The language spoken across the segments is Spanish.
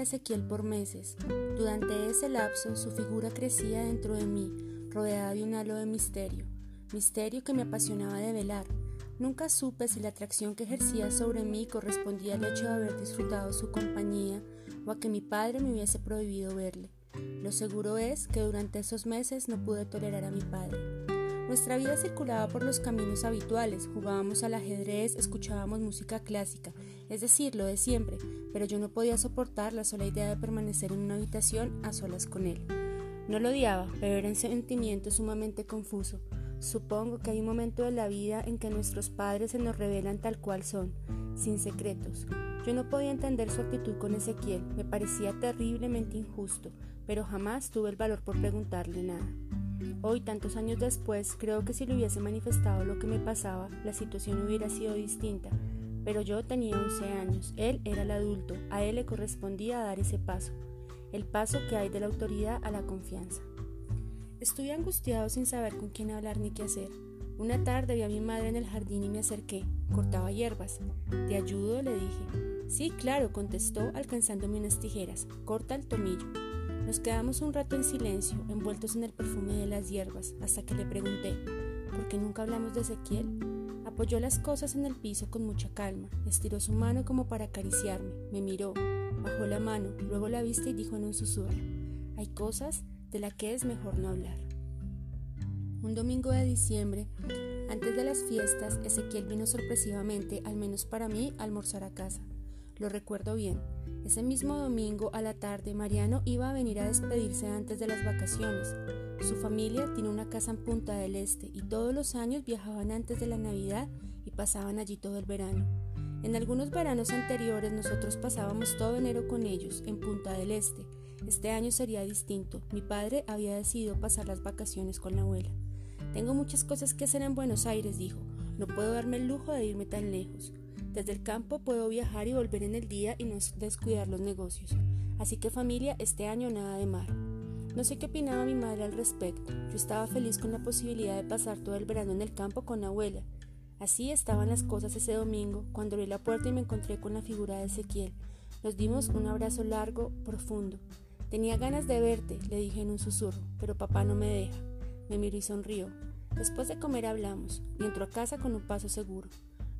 a Ezequiel por meses. Durante ese lapso su figura crecía dentro de mí, rodeada de un halo de misterio, misterio que me apasionaba de velar. Nunca supe si la atracción que ejercía sobre mí correspondía al hecho de haber disfrutado su compañía o a que mi padre me hubiese prohibido verle. Lo seguro es que durante esos meses no pude tolerar a mi padre. Nuestra vida circulaba por los caminos habituales, jugábamos al ajedrez, escuchábamos música clásica, es decir, lo de siempre, pero yo no podía soportar la sola idea de permanecer en una habitación a solas con él. No lo odiaba, pero era un sentimiento sumamente confuso. Supongo que hay un momento de la vida en que nuestros padres se nos revelan tal cual son, sin secretos. Yo no podía entender su actitud con Ezequiel, me parecía terriblemente injusto, pero jamás tuve el valor por preguntarle nada. Hoy, tantos años después, creo que si le hubiese manifestado lo que me pasaba, la situación hubiera sido distinta. Pero yo tenía 11 años, él era el adulto, a él le correspondía dar ese paso, el paso que hay de la autoridad a la confianza. Estuve angustiado sin saber con quién hablar ni qué hacer. Una tarde vi a mi madre en el jardín y me acerqué. Cortaba hierbas. ¿Te ayudo? le dije. Sí, claro, contestó alcanzándome unas tijeras. Corta el tomillo. Nos quedamos un rato en silencio, envueltos en el perfume de las hierbas, hasta que le pregunté, ¿por qué nunca hablamos de Ezequiel? Apoyó las cosas en el piso con mucha calma, estiró su mano como para acariciarme, me miró, bajó la mano, luego la vista y dijo en un susurro, hay cosas de las que es mejor no hablar. Un domingo de diciembre, antes de las fiestas, Ezequiel vino sorpresivamente, al menos para mí, a almorzar a casa. Lo recuerdo bien. Ese mismo domingo a la tarde Mariano iba a venir a despedirse antes de las vacaciones. Su familia tiene una casa en Punta del Este y todos los años viajaban antes de la Navidad y pasaban allí todo el verano. En algunos veranos anteriores nosotros pasábamos todo enero con ellos en Punta del Este. Este año sería distinto. Mi padre había decidido pasar las vacaciones con la abuela. Tengo muchas cosas que hacer en Buenos Aires, dijo. No puedo darme el lujo de irme tan lejos. Desde el campo puedo viajar y volver en el día y no descuidar los negocios. Así que familia, este año nada de mar. No sé qué opinaba mi madre al respecto. Yo estaba feliz con la posibilidad de pasar todo el verano en el campo con la abuela. Así estaban las cosas ese domingo, cuando abrí la puerta y me encontré con la figura de Ezequiel. Nos dimos un abrazo largo, profundo. Tenía ganas de verte, le dije en un susurro, pero papá no me deja. Me miró y sonrió. Después de comer hablamos, y entró a casa con un paso seguro.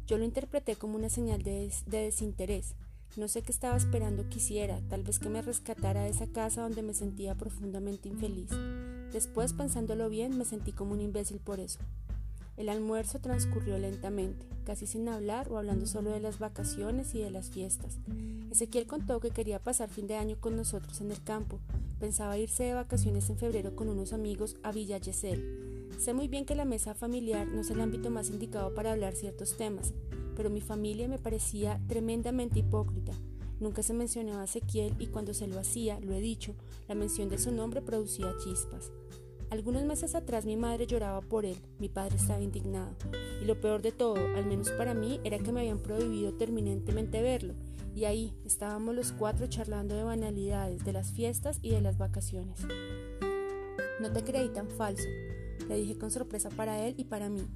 Yo lo interpreté como una señal de, desinterés. No sé qué estaba esperando que hiciera, tal vez que me rescatara de esa casa donde me sentía profundamente infeliz. Después, pensándolo bien, me sentí como un imbécil por eso. El almuerzo transcurrió lentamente, casi sin hablar o hablando solo de las vacaciones y de las fiestas. Ezequiel contó que quería pasar fin de año con nosotros en el campo. Pensaba irse de vacaciones en febrero con unos amigos a Villa Yesel. Sé muy bien que la mesa familiar no es el ámbito más indicado para hablar ciertos temas, pero mi familia me parecía tremendamente hipócrita. Nunca se mencionaba a Ezequiel y cuando se lo hacía, lo he dicho, la mención de su nombre producía chispas. Algunos meses atrás mi madre lloraba por él, mi padre estaba indignado. Y lo peor de todo, al menos para mí, era que me habían prohibido terminantemente verlo. Y ahí estábamos los cuatro charlando de banalidades, de las fiestas y de las vacaciones. No te creí tan falso le dije con sorpresa para él y para mí,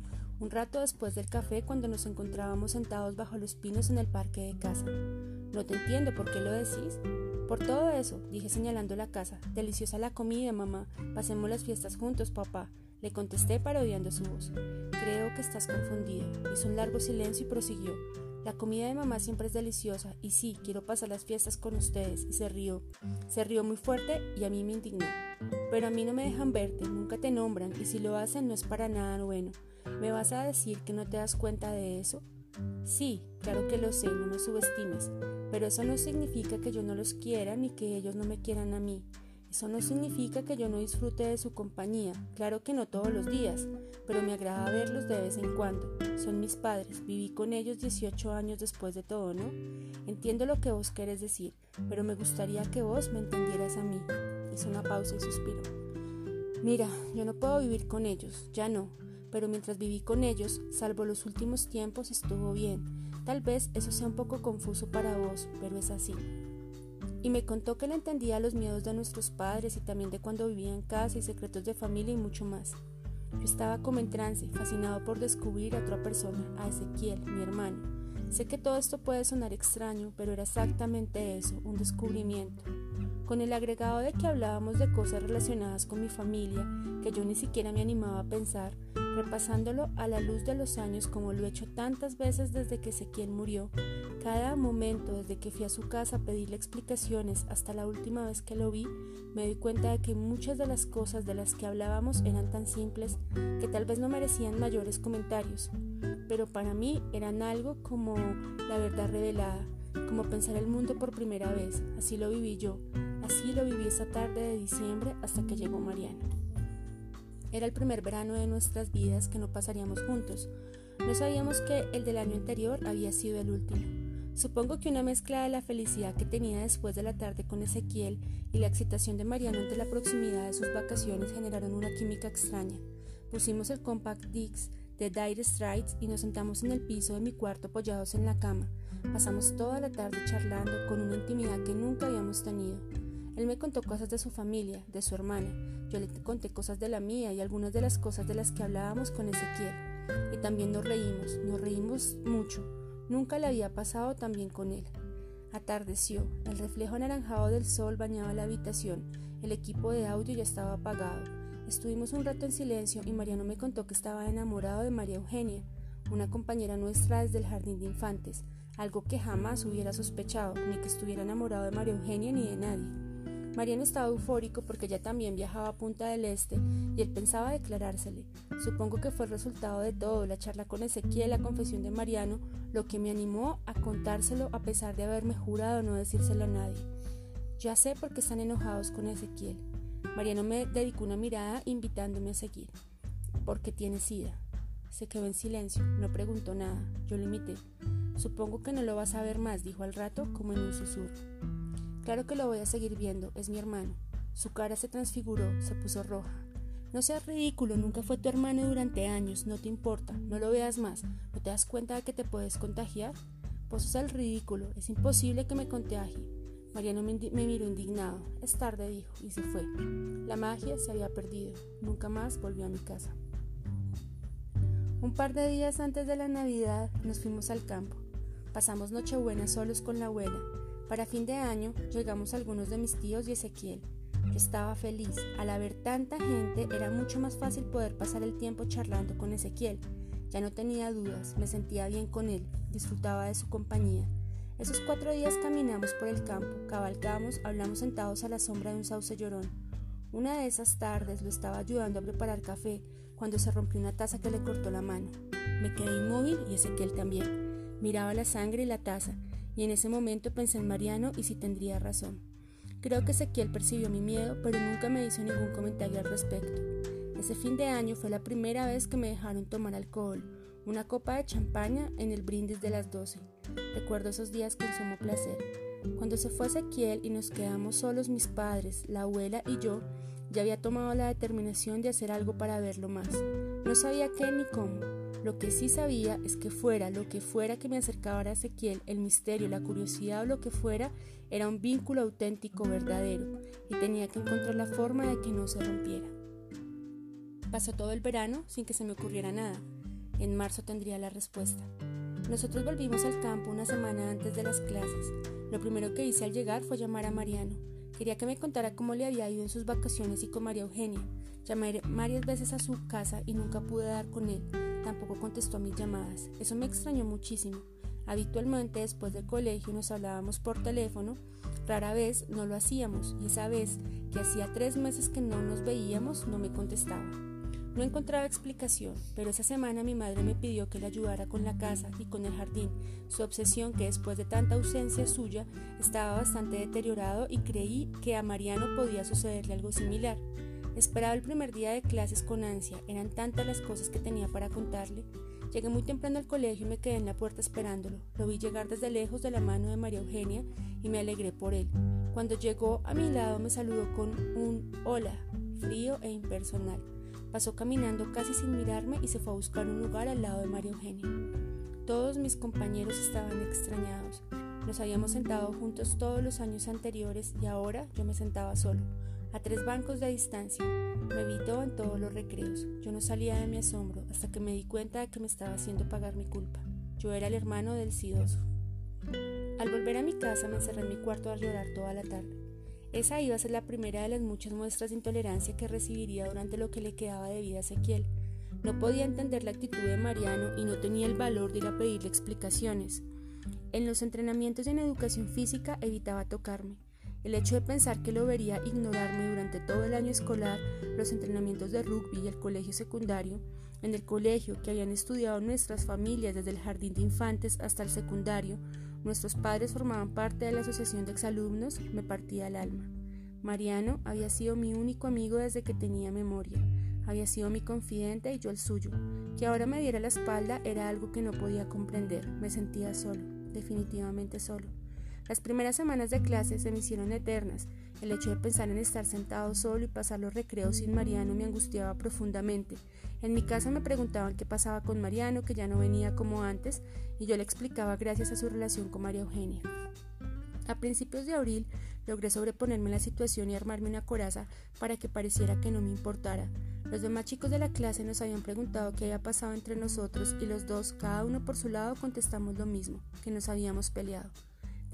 un rato después del café cuando nos encontrábamos sentados bajo los pinos en el parque de casa. No te entiendo, ¿por qué lo decís? Por todo eso, dije señalando la casa. Deliciosa la comida, mamá. Pasemos las fiestas juntos, papá. Le contesté parodiando su voz. Creo que estás confundido. Hizo un largo silencio y prosiguió. La comida de mamá siempre es deliciosa y sí, quiero pasar las fiestas con ustedes. Y se rió. Se rió muy fuerte y a mí me indignó. Pero a mí no me dejan verte, nunca te nombran y si lo hacen no es para nada bueno. ¿Me vas a decir que no te das cuenta de eso? Sí, claro que lo sé, no me subestimes, pero eso no significa que yo no los quiera ni que ellos no me quieran a mí. Eso no significa que yo no disfrute de su compañía, claro que no todos los días, pero me agrada verlos de vez en cuando. Son mis padres, viví con ellos 18 años después de todo, ¿no? Entiendo lo que vos querés decir, pero me gustaría que vos me entendieras a mí. Hizo una pausa y suspiró. Mira, yo no puedo vivir con ellos, ya no, pero mientras viví con ellos, salvo los últimos tiempos, estuvo bien. Tal vez eso sea un poco confuso para vos, pero es así. Y me contó que le entendía los miedos de nuestros padres y también de cuando vivía en casa y secretos de familia y mucho más. Yo estaba como en trance, fascinado por descubrir a otra persona, a Ezequiel, mi hermano. Sé que todo esto puede sonar extraño, pero era exactamente eso, un descubrimiento. Con el agregado de que hablábamos de cosas relacionadas con mi familia, que yo ni siquiera me animaba a pensar, repasándolo a la luz de los años como lo he hecho tantas veces desde que Ezequiel murió, cada momento desde que fui a su casa a pedirle explicaciones hasta la última vez que lo vi, me di cuenta de que muchas de las cosas de las que hablábamos eran tan simples que tal vez no merecían mayores comentarios, pero para mí eran algo como la verdad revelada, como pensar el mundo por primera vez, así lo viví yo, así lo viví esa tarde de diciembre hasta que llegó Mariana. Era el primer verano de nuestras vidas que no pasaríamos juntos. No sabíamos que el del año anterior había sido el último. Supongo que una mezcla de la felicidad que tenía después de la tarde con Ezequiel y la excitación de Mariano ante la proximidad de sus vacaciones generaron una química extraña. Pusimos el compact disc de Dire Straits y nos sentamos en el piso de mi cuarto apoyados en la cama. Pasamos toda la tarde charlando con una intimidad que nunca habíamos tenido. Él me contó cosas de su familia, de su hermana. Yo le conté cosas de la mía y algunas de las cosas de las que hablábamos con Ezequiel. Y también nos reímos, nos reímos mucho. Nunca le había pasado tan bien con él. Atardeció, el reflejo anaranjado del sol bañaba la habitación, el equipo de audio ya estaba apagado. Estuvimos un rato en silencio y Mariano me contó que estaba enamorado de María Eugenia, una compañera nuestra desde el jardín de infantes, algo que jamás hubiera sospechado, ni que estuviera enamorado de María Eugenia ni de nadie. Mariano estaba eufórico porque ella también viajaba a Punta del Este y él pensaba declarársele. Supongo que fue el resultado de todo, la charla con Ezequiel, la confesión de Mariano, lo que me animó a contárselo a pesar de haberme jurado no decírselo a nadie. Ya sé por qué están enojados con Ezequiel. Mariano me dedicó una mirada invitándome a seguir. Porque tiene sida. Se quedó en silencio, no preguntó nada. Yo lo imité. Supongo que no lo vas a ver más, dijo al rato, como en un susurro. Claro que lo voy a seguir viendo, es mi hermano. Su cara se transfiguró, se puso roja. No seas ridículo, nunca fue tu hermano durante años, no te importa, no lo veas más, ¿no te das cuenta de que te puedes contagiar? Pues es el ridículo, es imposible que me contagie. Mariano me, me, miró indignado. Es tarde, dijo, y se fue. La magia se había perdido. Nunca más volvió a mi casa. Un par de días antes de la Navidad nos fuimos al campo. Pasamos Nochebuena solos con la abuela. Para fin de año llegamos algunos de mis tíos y Ezequiel. Yo estaba feliz. Al haber tanta gente era mucho más fácil poder pasar el tiempo charlando con Ezequiel. Ya no tenía dudas, me sentía bien con él, disfrutaba de su compañía. Esos cuatro días caminamos por el campo, cabalgamos, hablamos sentados a la sombra de un sauce llorón. Una de esas tardes lo estaba ayudando a preparar café cuando se rompió una taza que le cortó la mano. Me quedé inmóvil y Ezequiel también. Miraba la sangre y la taza y en ese momento pensé en Mariano y si tendría razón. Creo que Ezequiel percibió mi miedo, pero nunca me hizo ningún comentario al respecto. Ese fin de año fue la primera vez que me dejaron tomar alcohol, una copa de champaña en el brindis de las 12. Recuerdo esos días con sumo placer. Cuando se fue Ezequiel y nos quedamos solos mis padres, la abuela y yo, ya había tomado la determinación de hacer algo para verlo más. No sabía qué ni cómo, lo que sí sabía es que fuera lo que fuera que me acercaba a Ezequiel, el misterio, la curiosidad o lo que fuera, era un vínculo auténtico, verdadero, y tenía que encontrar la forma de que no se rompiera. Pasó todo el verano sin que se me ocurriera nada. En marzo tendría la respuesta. Nosotros volvimos al campo una semana antes de las clases. Lo primero que hice al llegar fue llamar a Mariano. Quería que me contara cómo le había ido en sus vacaciones y con María Eugenia. Llamé varias veces a su casa y nunca pude dar con él. Tampoco contestó a mis llamadas. Eso me extrañó muchísimo. Habitualmente después del colegio nos hablábamos por teléfono, rara vez no lo hacíamos y esa vez, que hacía tres meses que no nos veíamos, no me contestaba. No encontraba explicación, pero esa semana mi madre me pidió que le ayudara con la casa y con el jardín. Su obsesión, que después de tanta ausencia suya, estaba bastante deteriorado y creí que a Mariano podía sucederle algo similar. Esperaba el primer día de clases con ansia, eran tantas las cosas que tenía para contarle. Llegué muy temprano al colegio y me quedé en la puerta esperándolo. Lo vi llegar desde lejos de la mano de María Eugenia y me alegré por él. Cuando llegó a mi lado me saludó con un hola, frío e impersonal. Pasó caminando casi sin mirarme y se fue a buscar un lugar al lado de María Eugenia. Todos mis compañeros estaban extrañados. Nos habíamos sentado juntos todos los años anteriores y ahora yo me sentaba solo a tres bancos de distancia. Me evitó en todos los recreos. Yo no salía de mi asombro hasta que me di cuenta de que me estaba haciendo pagar mi culpa. Yo era el hermano del sidoso. Al volver a mi casa me encerré en mi cuarto a llorar toda la tarde. Esa iba a ser la primera de las muchas muestras de intolerancia que recibiría durante lo que le quedaba de vida a Ezequiel. No podía entender la actitud de Mariano y no tenía el valor de ir a pedirle explicaciones. En los entrenamientos en educación física evitaba tocarme. El hecho de pensar que lo vería ignorarme durante todo el año escolar, los entrenamientos de rugby y el colegio secundario, en el colegio que habían estudiado nuestras familias desde el jardín de infantes hasta el secundario, nuestros padres formaban parte de la asociación de exalumnos, me partía el alma. Mariano había sido mi único amigo desde que tenía memoria, había sido mi confidente y yo el suyo. Que ahora me diera la espalda era algo que no podía comprender, me sentía solo, definitivamente solo. Las primeras semanas de clase se me hicieron eternas. El hecho de pensar en estar sentado solo y pasar los recreos sin Mariano me angustiaba profundamente. En mi casa me preguntaban qué pasaba con Mariano, que ya no venía como antes, y yo le explicaba gracias a su relación con María Eugenia. A principios de abril logré sobreponerme a la situación y armarme una coraza para que pareciera que no me importara. Los demás chicos de la clase nos habían preguntado qué había pasado entre nosotros y los dos, cada uno por su lado, contestamos lo mismo, que nos habíamos peleado.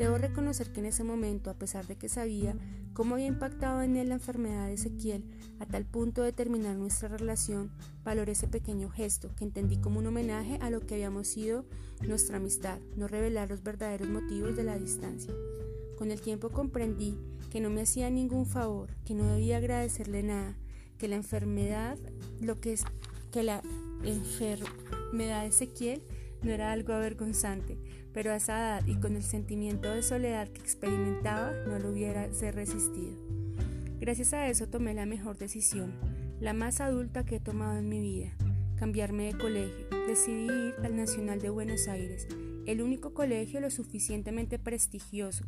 Debo reconocer que en ese momento, a pesar de que sabía cómo había impactado en él la enfermedad de Ezequiel, a tal punto de terminar nuestra relación, valoré ese pequeño gesto que entendí como un homenaje a lo que habíamos sido nuestra amistad, no revelar los verdaderos motivos de la distancia. Con el tiempo comprendí que no me hacía ningún favor, que no debía agradecerle nada, que la enfermedad, lo que es que la enfermedad de Ezequiel no era algo avergonzante, pero a esa edad y con el sentimiento de soledad que experimentaba no lo hubiera resistido. Gracias a eso tomé la mejor decisión, la más adulta que he tomado en mi vida, cambiarme de colegio. Decidí ir al Nacional de Buenos Aires, el único colegio lo suficientemente prestigioso,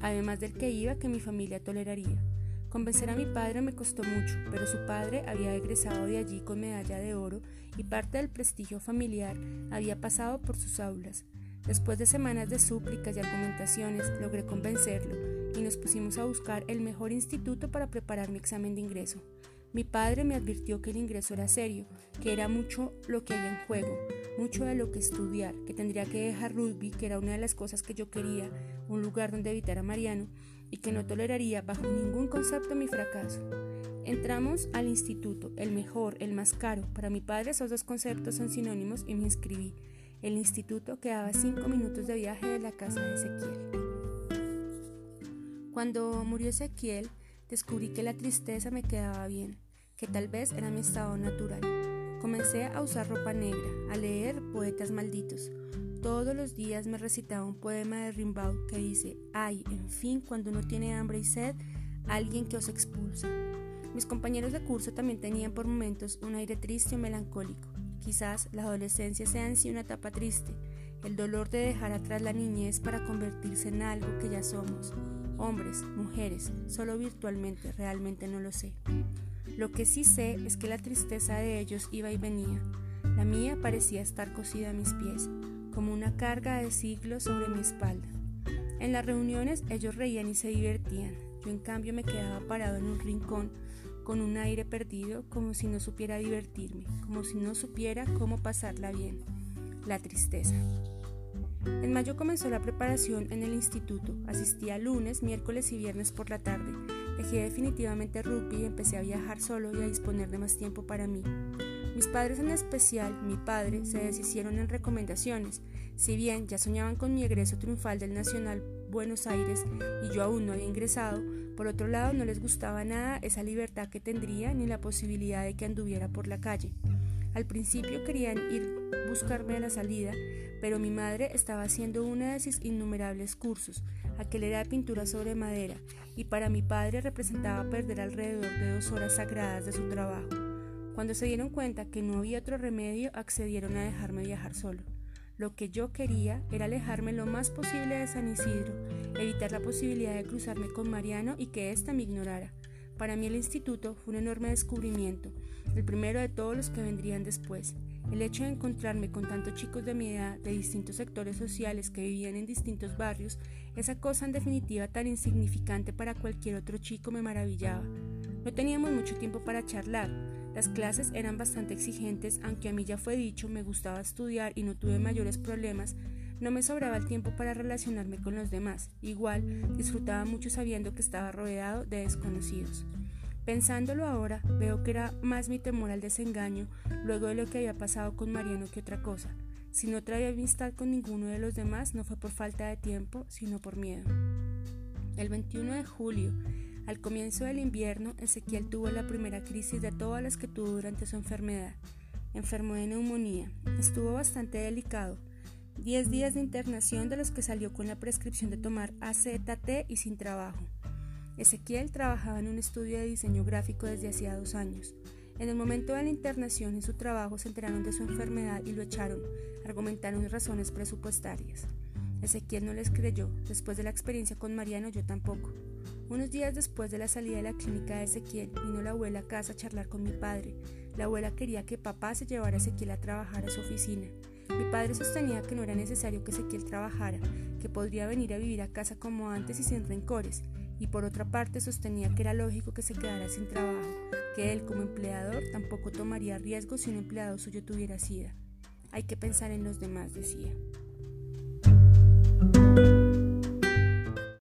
además del que iba que mi familia toleraría. Convencer a mi padre me costó mucho, pero su padre había egresado de allí con medalla de oro y parte del prestigio familiar había pasado por sus aulas. Después de semanas de súplicas y argumentaciones, logré convencerlo y nos pusimos a buscar el mejor instituto para preparar mi examen de ingreso. Mi padre me advirtió que el ingreso era serio, que era mucho lo que había en juego, mucho de lo que estudiar, que tendría que dejar rugby, que era una de las cosas que yo quería, un lugar donde evitar a Mariano, y que no toleraría bajo ningún concepto mi fracaso. Entramos al instituto, el mejor, el más caro. Para mi padre esos dos conceptos son sinónimos y me inscribí. El instituto quedaba cinco minutos de viaje de la casa de Ezequiel. Cuando murió Ezequiel, descubrí que la tristeza me quedaba bien, que tal vez era mi estado natural. Comencé a usar ropa negra, a leer poetas malditos. Todos los días me recitaba un poema de Rimbaud que dice, ay, en fin, cuando uno tiene hambre y sed, alguien que os expulsa. Mis compañeros de curso también tenían por momentos un aire triste o melancólico. Quizás la adolescencia sea en sí una etapa triste, el dolor de dejar atrás la niñez para convertirse en algo que ya somos, hombres, mujeres, solo virtualmente, realmente no lo sé. Lo que sí sé es que la tristeza de ellos iba y venía. La mía parecía estar cosida a mis pies, como una carga de siglos sobre mi espalda. En las reuniones ellos reían y se divertían. Yo en cambio me quedaba parado en un rincón con un aire perdido, como si no supiera divertirme, como si no supiera cómo pasarla bien. La tristeza. En mayo comenzó la preparación en el instituto. Asistía lunes, miércoles y viernes por la tarde. Dejé definitivamente rugby y empecé a viajar solo y a disponer de más tiempo para mí. Mis padres en especial, mi padre, se deshicieron en recomendaciones. Si bien ya soñaban con mi egreso triunfal del Nacional Buenos Aires y yo aún no había ingresado, por otro lado no les gustaba nada esa libertad que tendría ni la posibilidad de que anduviera por la calle. Al principio querían ir buscarme a la salida, pero mi madre estaba haciendo uno de sus innumerables cursos. Aquel era pintura sobre madera, y para mi padre representaba perder alrededor de dos horas sagradas de su trabajo. Cuando se dieron cuenta que no había otro remedio, accedieron a dejarme viajar solo. Lo que yo quería era alejarme lo más posible de San Isidro, evitar la posibilidad de cruzarme con Mariano y que ésta me ignorara. Para mí el instituto fue un enorme descubrimiento, el primero de todos los que vendrían después. El hecho de encontrarme con tantos chicos de mi edad, de distintos sectores sociales que vivían en distintos barrios, esa cosa en definitiva tan insignificante para cualquier otro chico me maravillaba. No teníamos mucho tiempo para charlar. Las clases eran bastante exigentes, aunque a mí ya fue dicho, me gustaba estudiar y no tuve mayores problemas, no me sobraba el tiempo para relacionarme con los demás. Igual, disfrutaba mucho sabiendo que estaba rodeado de desconocidos. Pensándolo ahora, veo que era más mi temor al desengaño luego de lo que había pasado con Mariano que otra cosa. Si no traía amistad con ninguno de los demás, no fue por falta de tiempo, sino por miedo. El 21 de julio, al comienzo del invierno, Ezequiel tuvo la primera crisis de todas las que tuvo durante su enfermedad. Enfermó de neumonía. Estuvo bastante delicado. Diez días de internación de los que salió con la prescripción de tomar AZT y sin trabajo. Ezequiel trabajaba en un estudio de diseño gráfico desde hacía dos años. En el momento de la internación en su trabajo se enteraron de su enfermedad y lo echaron, argumentaron razones presupuestarias. Ezequiel no les creyó, después de la experiencia con Mariano yo tampoco. Unos días después de la salida de la clínica de Ezequiel, vino la abuela a casa a charlar con mi padre. La abuela quería que papá se llevara a Ezequiel a trabajar a su oficina. Mi padre sostenía que no era necesario que Ezequiel trabajara, que podría venir a vivir a casa como antes y sin rencores, y por otra parte sostenía que era lógico que se quedara sin trabajo, que él como empleador tampoco tomaría riesgos si un empleado suyo tuviera sida. Hay que pensar en los demás, decía.